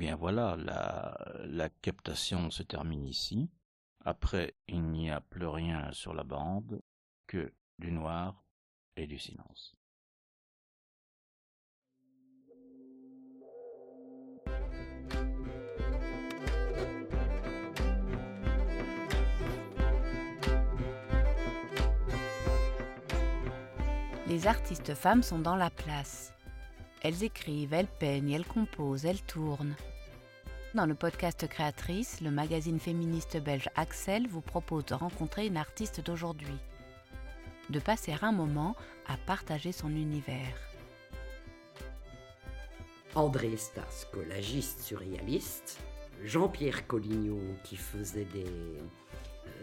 bien voilà, la, la captation se termine ici. Après, il n'y a plus rien sur la bande que du noir et du silence. Les artistes femmes sont dans la place. Elles écrivent, elles peignent, elles composent, elles tournent. Dans le podcast Créatrice, le magazine féministe belge Axel vous propose de rencontrer une artiste d'aujourd'hui, de passer un moment à partager son univers. André Stas, collagiste surréaliste, Jean-Pierre Collignon qui faisait des, euh,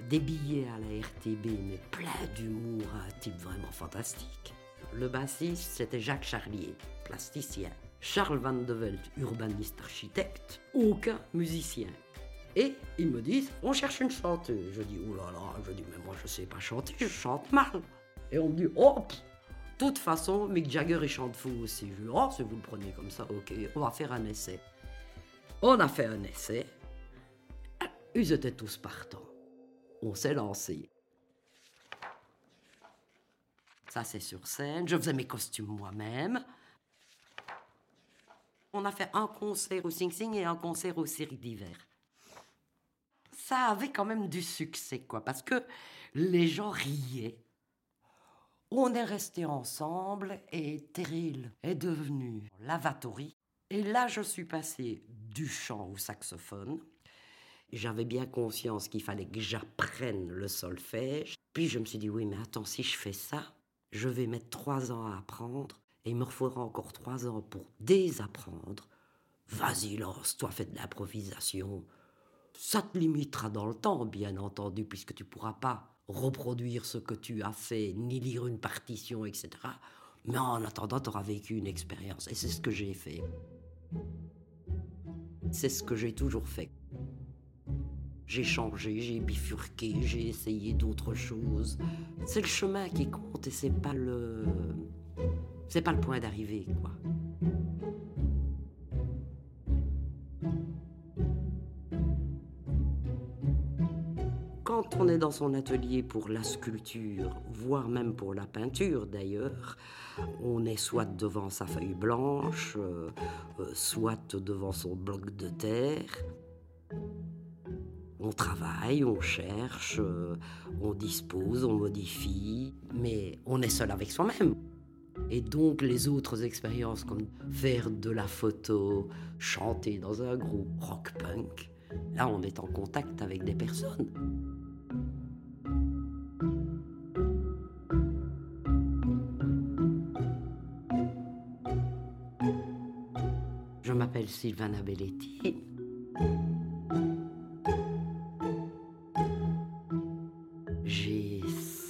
des billets à la RTB mais plein d'humour, un type vraiment fantastique. Le bassiste c'était Jacques Charlier, plasticien. Charles Van de Velt, urbaniste architecte, aucun musicien. Et ils me disent, on cherche une chanteuse. Je dis, oh là là, je dis, mais moi je sais pas chanter, je chante mal. Et on me dit, oh, de toute façon, Mick Jagger il chante fou aussi. Je dis, oh, si vous le prenez comme ça, ok, on va faire un essai. On a fait un essai. Ils étaient tous partants. On s'est lancé. Ça, c'est sur scène. Je faisais mes costumes moi-même. On a fait un concert au Sing Sing et un concert au série d'hiver. Ça avait quand même du succès, quoi, parce que les gens riaient. On est restés ensemble et Terrell est devenu Lavatory. Et là, je suis passée du chant au saxophone. J'avais bien conscience qu'il fallait que j'apprenne le solfège. Puis je me suis dit, oui, mais attends, si je fais ça, je vais mettre trois ans à apprendre il me faudra encore trois ans pour désapprendre. Vas-y, lance-toi, fais de l'improvisation. Ça te limitera dans le temps, bien entendu, puisque tu pourras pas reproduire ce que tu as fait, ni lire une partition, etc. Mais en attendant, tu auras vécu une expérience. Et c'est ce que j'ai fait. C'est ce que j'ai toujours fait. J'ai changé, j'ai bifurqué, j'ai essayé d'autres choses. C'est le chemin qui compte et c'est pas le. C'est pas le point d'arrivée, quoi. Quand on est dans son atelier pour la sculpture, voire même pour la peinture d'ailleurs, on est soit devant sa feuille blanche, euh, euh, soit devant son bloc de terre. On travaille, on cherche, euh, on dispose, on modifie, mais on est seul avec soi-même. Et donc les autres expériences comme faire de la photo, chanter dans un groupe rock punk, là on est en contact avec des personnes. Je m'appelle Sylvana Belletti. J'ai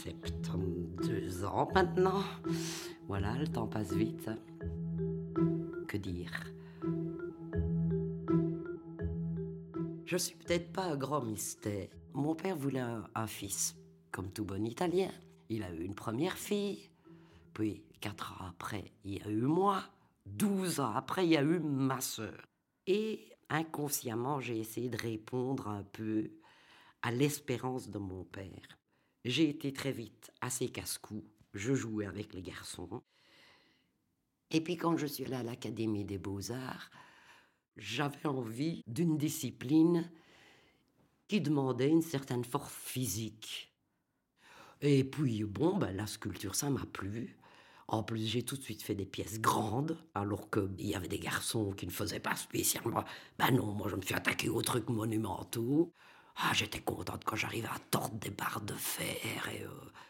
72 ans maintenant. Voilà, le temps passe vite. Que dire? Je suis peut-être pas un grand mystère. Mon père voulait un, fils, comme tout bon Italien. Il a eu une première fille, puis quatre ans après, il y a eu moi. Douze ans après, il y a eu ma sœur. Et inconsciemment, j'ai essayé de répondre un peu à l'espérance de mon père. J'ai été très vite assez casse-cou. Je jouais avec les garçons. Et puis quand je suis allée à l'Académie des beaux-arts, j'avais envie d'une discipline qui demandait une certaine force physique. Et puis, bon, ben, la sculpture, ça m'a plu. En plus, j'ai tout de suite fait des pièces grandes, alors qu'il y avait des garçons qui ne faisaient pas spécialement. Ben non, moi, je me suis attaqué aux trucs monumentaux. Ah, j'étais contente quand j'arrivais à tordre des barres de fer et euh,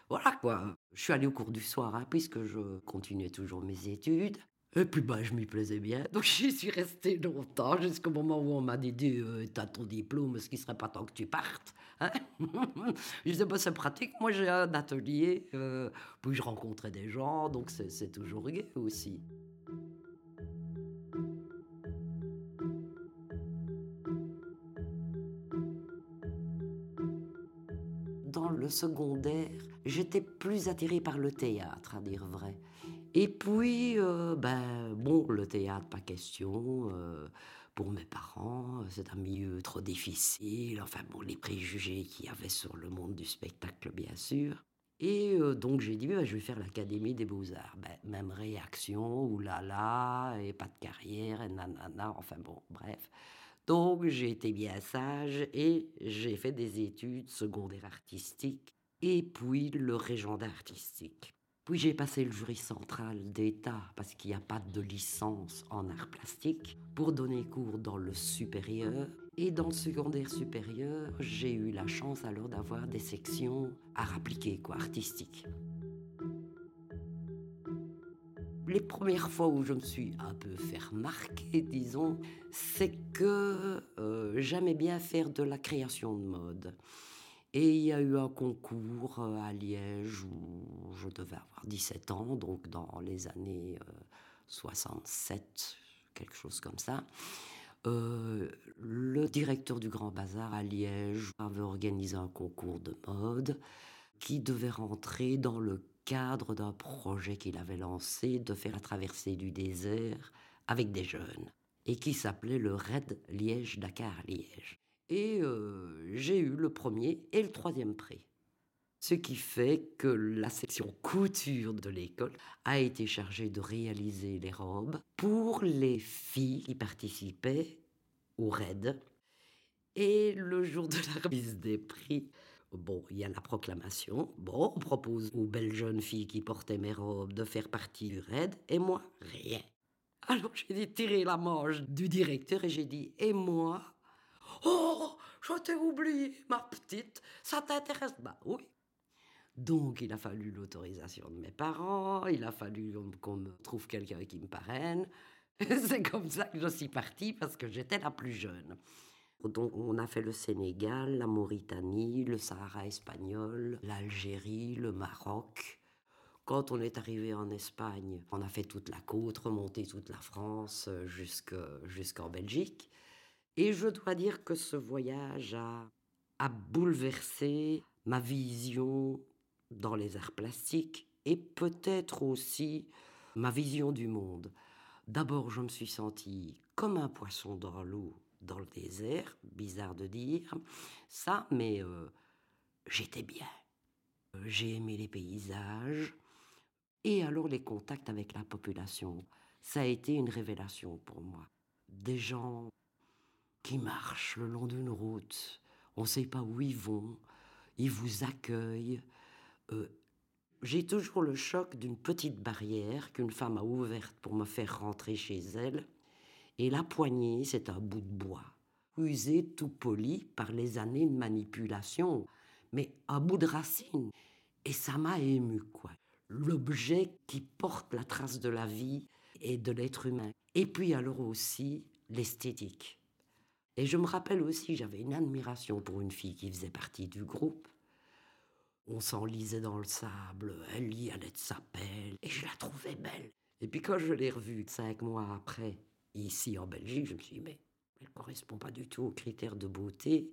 voilà quoi. Je suis allée au cours du soir hein, puisque je continuais toujours mes études. Et puis bah, je m'y plaisais bien, donc j'y suis restée longtemps, jusqu'au moment où on m'a dit euh, T'as ton diplôme, ce qui serait pas temps que tu partes hein Je disais bah, C'est pratique, moi j'ai un atelier, euh, puis je rencontrais des gens, donc c'est toujours gai aussi. Secondaire, j'étais plus attirée par le théâtre, à dire vrai. Et puis, euh, ben, bon, le théâtre, pas question. Euh, pour mes parents, c'est un milieu trop difficile. Enfin, bon, les préjugés qu'il y avait sur le monde du spectacle, bien sûr. Et euh, donc, j'ai dit, ben, je vais faire l'Académie des Beaux-Arts. Ben, même réaction, oulala, et pas de carrière, et nanana, enfin bon, bref. Donc, j'ai été bien sage et j'ai fait des études secondaires artistiques et puis le régent artistique. Puis j'ai passé le jury central d'État, parce qu'il n'y a pas de licence en art plastique, pour donner cours dans le supérieur. Et dans le secondaire supérieur, j'ai eu la chance alors d'avoir des sections art appliqué, quoi, artistiques. Les premières fois où je me suis un peu fait remarquer, disons, c'est que euh, j'aimais bien faire de la création de mode. Et il y a eu un concours euh, à Liège où je devais avoir 17 ans, donc dans les années 67, euh, quelque chose comme ça. Le directeur du Grand Bazar à Liège avait organisé un concours de mode qui devait rentrer dans le cadre d'un projet qu'il avait lancé de faire la traversée du désert avec des jeunes et qui s'appelait le Red Liège-Dakar-Liège. Et euh, j'ai eu le premier et le troisième prix. Ce qui fait que la section couture de l'école a été chargée de réaliser les robes pour les filles qui participaient au RAID. Et le jour de la remise des prix, bon, il y a la proclamation. Bon, on propose aux belles jeunes filles qui portaient mes robes de faire partie du RAID, et moi, rien. Alors j'ai dit tirer la manche du directeur et j'ai dit, et moi, Oh, je t'ai oublié, ma petite, ça t'intéresse? Bah oui. Donc il a fallu l'autorisation de mes parents, il a fallu qu'on me trouve quelqu'un qui me parraine. C'est comme ça que je suis partie parce que j'étais la plus jeune. Donc on a fait le Sénégal, la Mauritanie, le Sahara espagnol, l'Algérie, le Maroc. Quand on est arrivé en Espagne, on a fait toute la côte, remonté toute la France euh, jusqu'en Belgique. Et je dois dire que ce voyage a, a bouleversé ma vision dans les arts plastiques et peut-être aussi ma vision du monde. D'abord, je me suis sentie comme un poisson dans l'eau, dans le désert, bizarre de dire ça, mais euh, j'étais bien. J'ai aimé les paysages et alors les contacts avec la population. Ça a été une révélation pour moi. Des gens qui marchent le long d'une route. On ne sait pas où ils vont. Ils vous accueillent. Euh, j'ai toujours le choc d'une petite barrière qu'une femme a ouverte pour me faire rentrer chez elle. Et la poignée, c'est un bout de bois, usé tout poli par les années de manipulation, mais un bout de racine. Et ça m'a ému, quoi. L'objet qui porte la trace de la vie et de l'être humain. Et puis alors aussi l'esthétique. Et je me rappelle aussi, j'avais une admiration pour une fille qui faisait partie du groupe. On s'enlisait dans le sable, elle y allait de sa pelle, et je la trouvais belle. Et puis quand je l'ai revue cinq mois après, ici en Belgique, je me suis dit, mais elle ne correspond pas du tout aux critères de beauté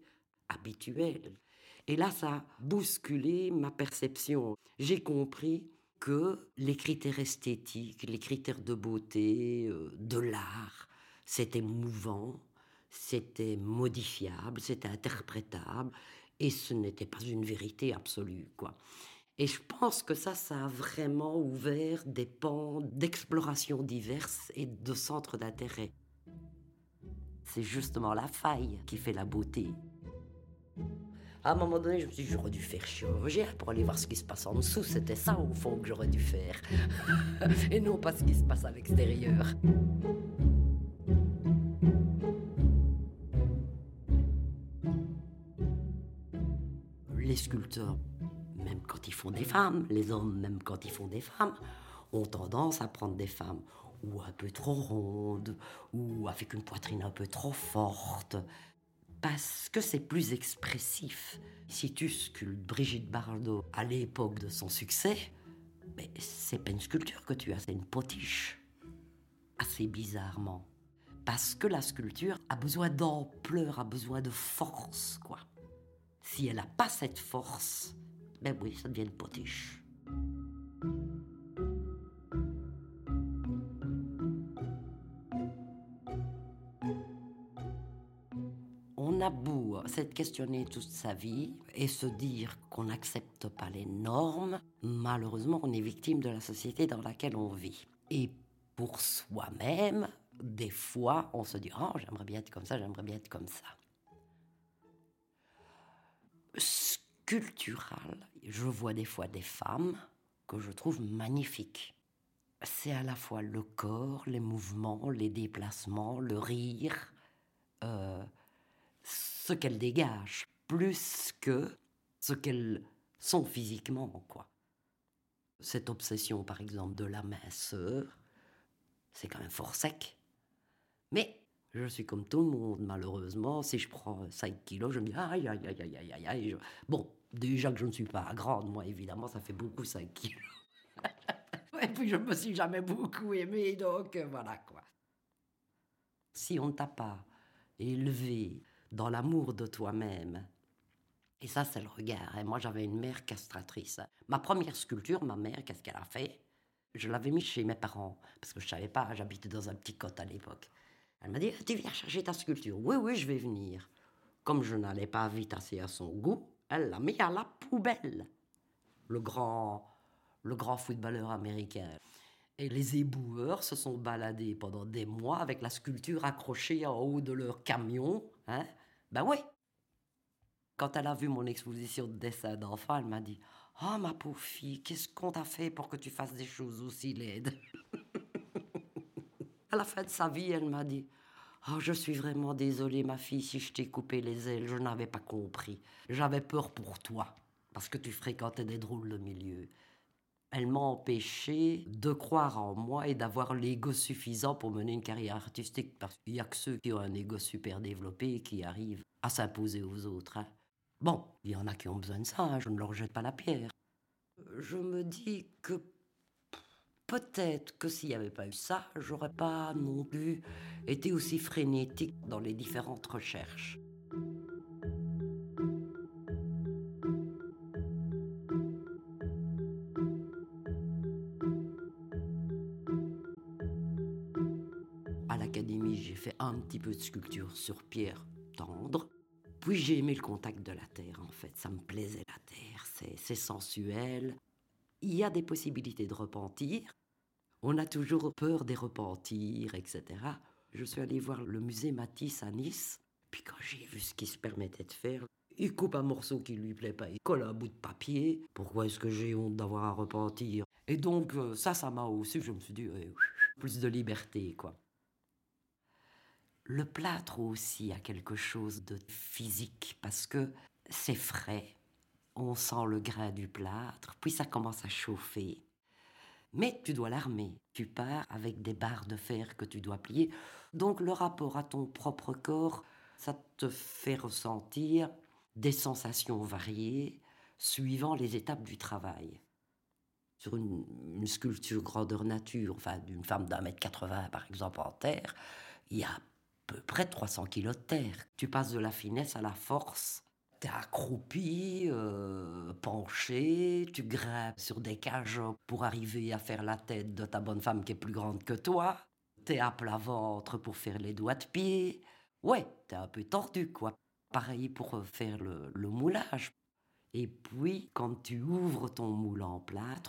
habituels. Et là, ça a bousculé ma perception. J'ai compris que les critères esthétiques, les critères de beauté, euh, de l'art, c'était mouvant, c'était modifiable, c'était interprétable, et ce n'était pas une vérité absolue, quoi. Et je pense que ça, ça a vraiment ouvert des pans d'exploration diverses et de centres d'intérêt. C'est justement la faille qui fait la beauté. À un moment donné, je me suis dit, j'aurais dû faire chirurgien pour aller voir ce qui se passe en dessous. C'était ça, au fond, que j'aurais dû faire. et non pas ce qui se passe à l'extérieur. les sculpteurs, même quand ils font des femmes, les hommes, même quand ils font des femmes, ont tendance à prendre des femmes ou un peu trop ronde, ou avec une poitrine un peu trop forte, parce que c'est plus expressif. Si tu sculptes Brigitte Bardot à l'époque de son succès, mais c'est pas une sculpture que tu as, c'est une potiche. Assez bizarrement. Parce que la sculpture a besoin d'ampleur, a besoin de force, quoi. Si elle n'a pas cette force, ben oui, ça devient une potiche. On a beau s'être questionné toute sa vie et se dire qu'on n'accepte pas les normes, malheureusement on est victime de la société dans laquelle on vit. Et pour soi-même, des fois on se dit Oh, j'aimerais bien être comme ça, j'aimerais bien être comme ça. Sculptural, je vois des fois des femmes que je trouve magnifiques. C'est à la fois le corps, les mouvements, les déplacements, le rire. Euh, ce qu'elles dégagent plus que ce qu'elles sont physiquement. Cette obsession, par exemple, de la minceur, c'est quand même fort sec. Mais je suis comme tout le monde, malheureusement. Si je prends 5 kilos, je me dis aïe, aïe, aïe, aïe, aïe, aïe. Bon, déjà que je ne suis pas grande, moi, évidemment, ça fait beaucoup 5 kilos. Et puis, je me suis jamais beaucoup aimée, donc euh, voilà, quoi. Si on ne t'a pas élevé dans l'amour de toi-même. Et ça, c'est le regard. Et moi, j'avais une mère castratrice. Ma première sculpture, ma mère, qu'est-ce qu'elle a fait? Je l'avais mise chez mes parents, parce que je savais pas, j'habitais dans un petit cote à l'époque. Elle m'a dit, tu viens chercher ta sculpture. Oui, oui, je vais venir. Comme je n'allais pas vite assez à son goût, elle l'a mis à la poubelle. Le grand, le grand footballeur américain. Et les éboueurs se sont baladés pendant des mois avec la sculpture accrochée en haut de leur camion. Hein ben oui. Quand elle a vu mon exposition de dessin d'enfant, elle m'a dit Oh, ma pauvre fille, qu'est-ce qu'on t'a fait pour que tu fasses des choses aussi laides À la fin de sa vie, elle m'a dit Oh, je suis vraiment désolée, ma fille, si je t'ai coupé les ailes, je n'avais pas compris. J'avais peur pour toi, parce que tu fréquentais des drôles de milieu. Elle m'a empêché de croire en moi et d'avoir l'ego suffisant pour mener une carrière artistique. Parce qu'il n'y a que ceux qui ont un ego super développé qui arrivent à s'imposer aux autres. Hein. Bon, il y en a qui ont besoin de ça, hein, je ne leur jette pas la pierre. Je me dis que peut-être que s'il n'y avait pas eu ça, j'aurais pas non plus été aussi frénétique dans les différentes recherches. un petit peu de sculpture sur pierre tendre. Puis j'ai aimé le contact de la terre, en fait. Ça me plaisait la terre, c'est sensuel. Il y a des possibilités de repentir. On a toujours peur des repentirs, etc. Je suis allé voir le musée Matisse à Nice. Puis quand j'ai vu ce qu'il se permettait de faire, il coupe un morceau qui lui plaît pas, il colle un bout de papier. Pourquoi est-ce que j'ai honte d'avoir à repentir? Et donc euh, ça, ça m'a aussi, je me suis dit, plus de liberté, quoi. Le plâtre aussi a quelque chose de physique parce que c'est frais, on sent le grain du plâtre, puis ça commence à chauffer. Mais tu dois l'armer. Tu pars avec des barres de fer que tu dois plier. Donc le rapport à ton propre corps, ça te fait ressentir des sensations variées suivant les étapes du travail. Sur une, sculpture grandeur nature, enfin d'une femme d'un mètre 80 par exemple en terre, il y a peu près 300 kilos de terre. Tu passes de la finesse à la force. T'es accroupi, euh, penché, tu grimpes sur des cages pour arriver à faire la tête de ta bonne femme qui est plus grande que toi. T'es à plat ventre pour faire les doigts de pied. Ouais, t'es un peu tordu, quoi. Pareil pour faire le, le moulage. Et puis, quand tu ouvres ton moule en plâtre,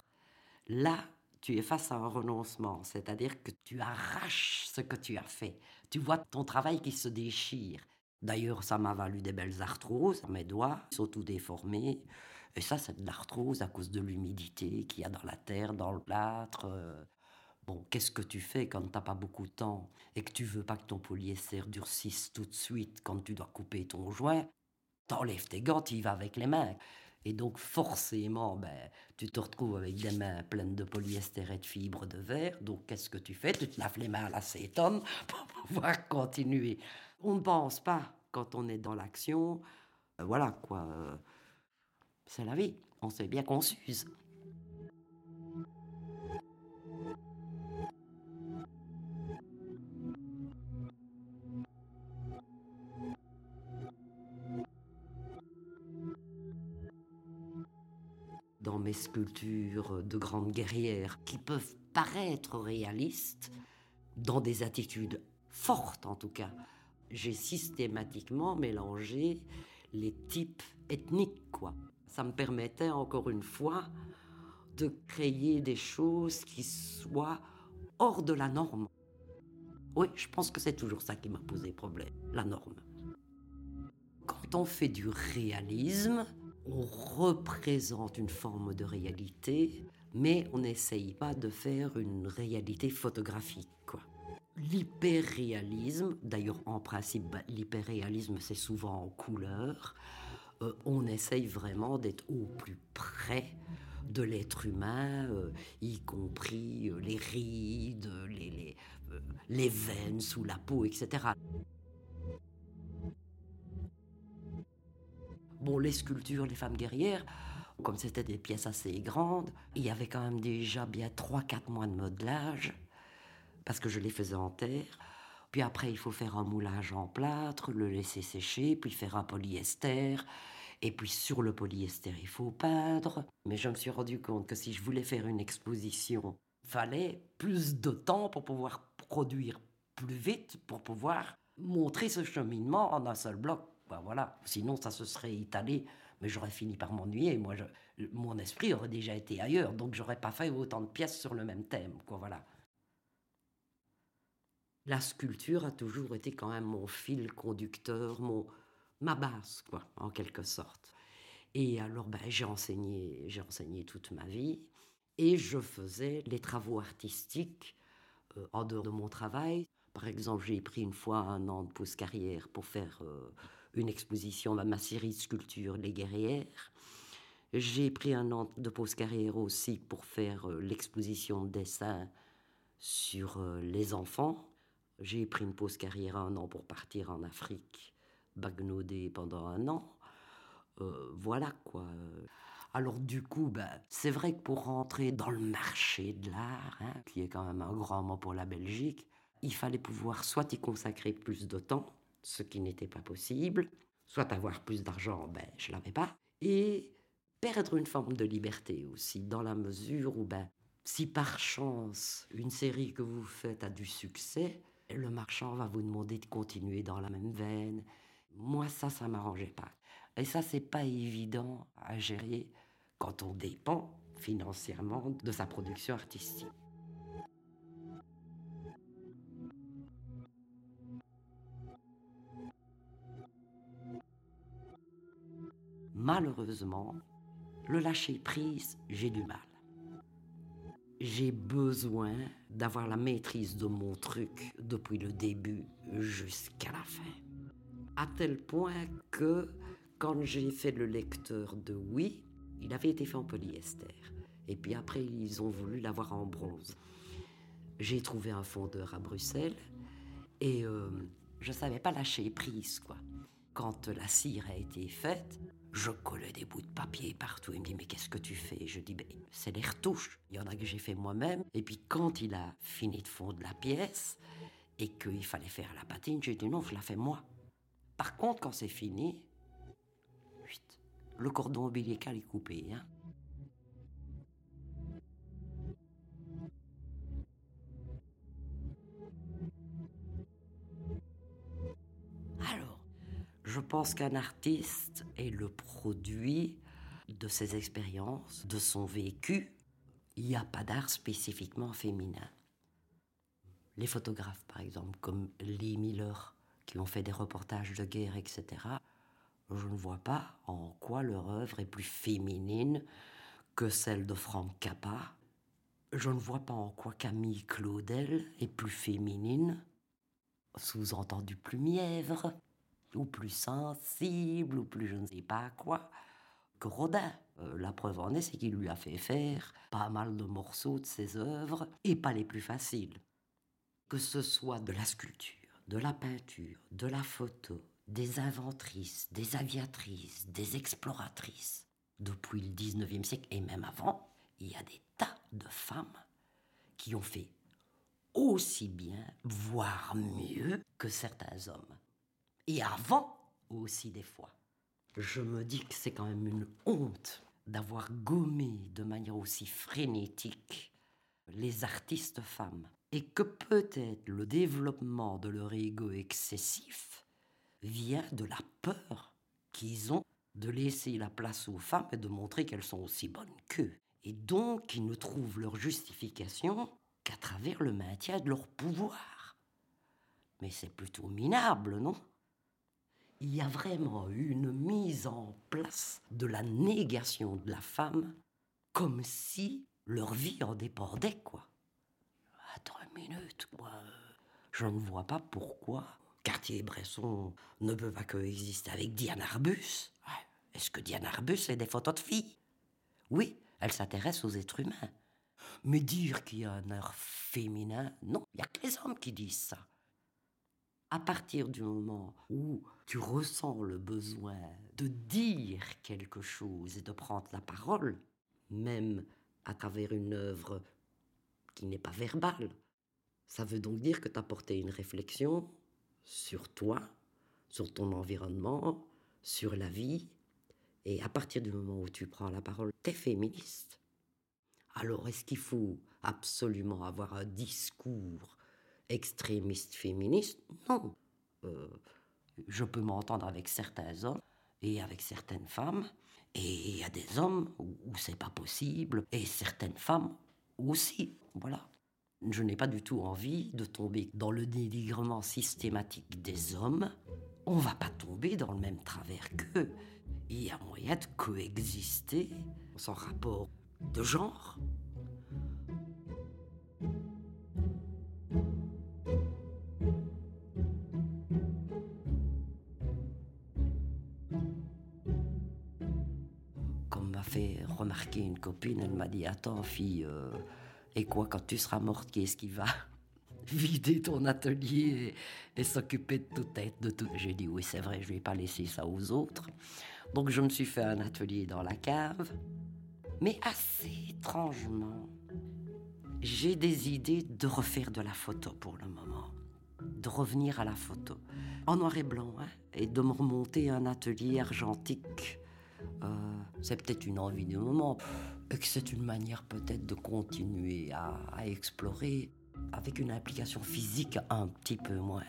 là, tu es face à un renoncement, c'est-à-dire que tu arraches ce que tu as fait. Tu vois ton travail qui se déchire. D'ailleurs, ça m'a valu des belles arthroses. Mes doigts sont tout déformés. Et ça, c'est de l'arthrose à cause de l'humidité qu'il y a dans la terre, dans le plâtre. Bon, qu'est-ce que tu fais quand tu n'as pas beaucoup de temps et que tu veux pas que ton polyester durcisse tout de suite quand tu dois couper ton joint? T'enlèves tes gants, tu y vas avec les mains. Et donc forcément, ben, tu te retrouves avec des mains pleines de polyester et de fibres de verre. Donc qu'est-ce que tu fais? Tu te laves les mains à l'acétone pour pouvoir continuer. On ne pense pas quand on est dans l'action. Euh, voilà quoi. Euh, c'est la vie. On sait bien qu'on s'use. Sculptures de grandes guerrières qui peuvent paraître réalistes dans des attitudes fortes en tout cas. J'ai systématiquement mélangé les types ethniques quoi. Ça me permettait encore une fois de créer des choses qui soient hors de la norme. Oui, je pense que c'est toujours ça qui m'a posé problème, la norme. Quand on fait du réalisme, on représente une forme de réalité, mais on n'essaye pas de faire une réalité photographique. Quoi. L'hyperréalisme, d'ailleurs en principe, bah, l'hyperréalisme c'est souvent en couleur, euh, on essaye vraiment d'être au plus près de l'être humain, euh, y compris euh, les rides, les, les veines sous la peau, etc. Bon, les sculptures, les femmes guerrières, comme c'était des pièces assez grandes, il y avait quand même déjà bien 3-4 mois de modelage, parce que je les faisais en terre. Puis après, il faut faire un moulage en plâtre, le laisser sécher, puis faire un polyester. Et puis sur le polyester, il faut peindre. Mais je me suis rendu compte que si je voulais faire une exposition, fallait plus de temps pour pouvoir produire plus vite, pour pouvoir montrer ce cheminement en un seul bloc. Ben voilà. Sinon, ça se serait étalé, mais j'aurais fini par m'ennuyer. Moi, mon esprit aurait déjà été ailleurs, donc j'aurais pas fait autant de pièces sur le même thème. Quoi, voilà. La sculpture a toujours été quand même mon fil conducteur, mon, ma base, quoi, en quelque sorte. Et alors, ben, j'ai enseigné, j'ai enseigné toute ma vie, et je faisais les travaux artistiques euh, en dehors de mon travail. Par exemple, j'ai pris une fois un an de pause carrière pour faire euh, une exposition dans ma série de sculptures Les Guerrières. J'ai pris un an de pause carrière aussi pour faire euh, l'exposition de dessin sur euh, les enfants. J'ai pris une pause carrière un an pour partir en Afrique, bagnauder pendant un an. Euh, voilà quoi. Alors du coup, ben, c'est vrai que pour rentrer dans le marché de l'art, hein, qui est quand même un grand mot pour la Belgique, il fallait pouvoir soit y consacrer plus de temps, ce qui n'était pas possible, soit avoir plus d'argent, ben je l'avais pas, et perdre une forme de liberté aussi, dans la mesure où ben si par chance une série que vous faites a du succès, le marchand va vous demander de continuer dans la même veine. Moi ça ça m'arrangeait pas. Et ça c'est pas évident à gérer quand on dépend financièrement de sa production artistique. Malheureusement, le lâcher prise, j'ai du mal. J'ai besoin d'avoir la maîtrise de mon truc depuis le début jusqu'à la fin. À tel point que quand j'ai fait le lecteur de Oui, il avait été fait en polyester. Et puis après, ils ont voulu l'avoir en bronze. J'ai trouvé un fondeur à Bruxelles et euh, je ne savais pas lâcher prise, quoi. Quand la cire a été faite, je collais des bouts de papier partout. Il me dit, mais qu'est-ce que tu fais? Je dis, ben, c'est les retouches. Il y en a que j'ai fait moi-même. Et puis quand il a fini de fondre la pièce et qu'il fallait faire la patine, j'ai dit, non, je la fais moi. Par contre, quand c'est fini, le cordon ombilical est coupé. Hein. Je pense qu'un artiste est le produit de ses expériences, de son vécu. Il n'y a pas d'art spécifiquement féminin. Les photographes, par exemple, comme Lee Miller, qui ont fait des reportages de guerre, etc., je ne vois pas en quoi leur œuvre est plus féminine que celle de Frank Cappa. Je ne vois pas en quoi Camille Claudel est plus féminine, sous-entendu plus mièvre ou plus sensible, ou plus je ne sais pas quoi, que Rodin. Euh, la preuve en est, c'est qu'il lui a fait faire pas mal de morceaux de ses œuvres, et pas les plus faciles. Que ce soit de la sculpture, de la peinture, de la photo, des inventrices, des aviatrices, des exploratrices. Depuis le 19e siècle et même avant, il y a des tas de femmes qui ont fait aussi bien, voire mieux que certains hommes. Et avant aussi des fois. Je me dis que c'est quand même une honte d'avoir gommé de manière aussi frénétique les artistes femmes. Et que peut-être le développement de leur ego excessif vient de la peur qu'ils ont de laisser la place aux femmes et de montrer qu'elles sont aussi bonnes qu'eux. Et donc, ils ne trouvent leur justification qu'à travers le maintien de leur pouvoir. Mais c'est plutôt minable, non? Il y a vraiment eu une mise en place de la négation de la femme comme si leur vie en dépendait, quoi. Attends une minute, quoi. Je ne vois pas pourquoi Cartier-Bresson ne peut pas coexister avec Diane Arbus. Est-ce que Diane Arbus est des photos de filles? Oui, elle s'intéresse aux êtres humains. Mais dire qu'il y a un art féminin, non, il n'y a que les hommes qui disent ça. À partir du moment où tu ressens le besoin de dire quelque chose et de prendre la parole, même à travers une œuvre qui n'est pas verbale, ça veut donc dire que tu as porté une réflexion sur toi, sur ton environnement, sur la vie. Et à partir du moment où tu prends la parole, tu es féministe. Alors, est-ce qu'il faut absolument avoir un discours extrémiste féministe Non. Euh, je peux m'entendre avec certains hommes et avec certaines femmes, et il y a des hommes où, c'est pas possible, et certaines femmes aussi. Voilà. Je n'ai pas du tout envie de tomber dans le dénigrement systématique des hommes. On va pas tomber dans le même travers qu'eux. Il y a moyen de coexister sans rapport de genre. Une copine, elle m'a dit Attends, fille, euh, et quoi, quand tu seras morte, qui est-ce qui va vider ton atelier et, s'occuper de toute tête de tout? J'ai dit Oui, c'est vrai, je vais pas laisser ça aux autres. Donc je me suis fait un atelier dans la cave. Mais assez étrangement, j'ai des idées de refaire de la photo pour le moment. De revenir à la photo. En noir et blanc, hein, et de me remonter un atelier argentique. Euh, c'est peut-être une envie du moment. Et que c'est une manière peut-être de continuer à, à explorer avec une implication physique un petit peu moindre.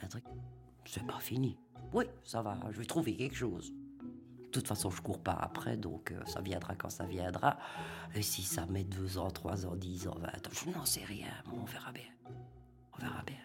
C'est pas fini. Oui, ça va, je vais trouver quelque chose. De toute façon, je cours pas après, donc euh, ça viendra quand ça viendra. Et si ça met deux ans, trois ans, dix ans, vingt ans, je n'en sais rien. On verra bien. On verra bien.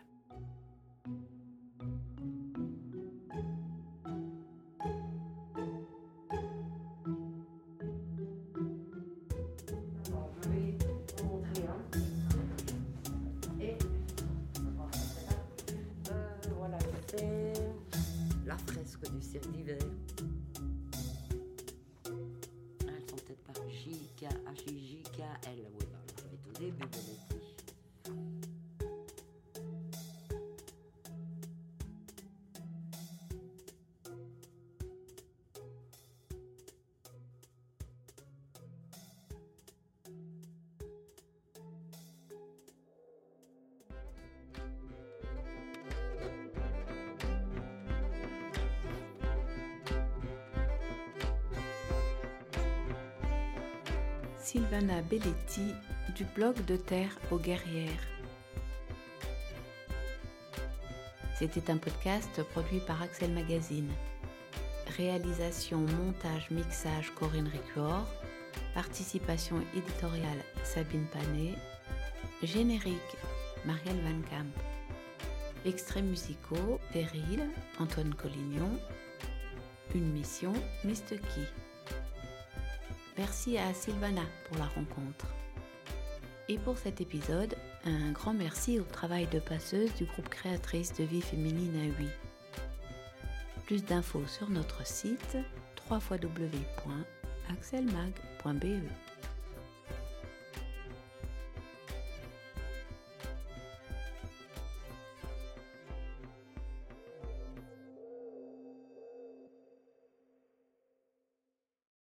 La fresque du cirque d'hiver. Elles sont peut-être par JK, Sylvana Belletti du blog de Terre aux Guerrières. C'était un podcast produit par Axel Magazine. Réalisation, montage, mixage Corinne Ricuor. Participation éditoriale Sabine Panet. Générique Marielle Van Camp. Extraits musicaux Péril, Antoine Collignon. Une mission Mr. Merci à Sylvana pour la rencontre. Et pour cet épisode, un grand merci au travail de passeuse du groupe créatrice de vie féminine à 8. Plus d'infos sur notre site www.8 axelmag.be.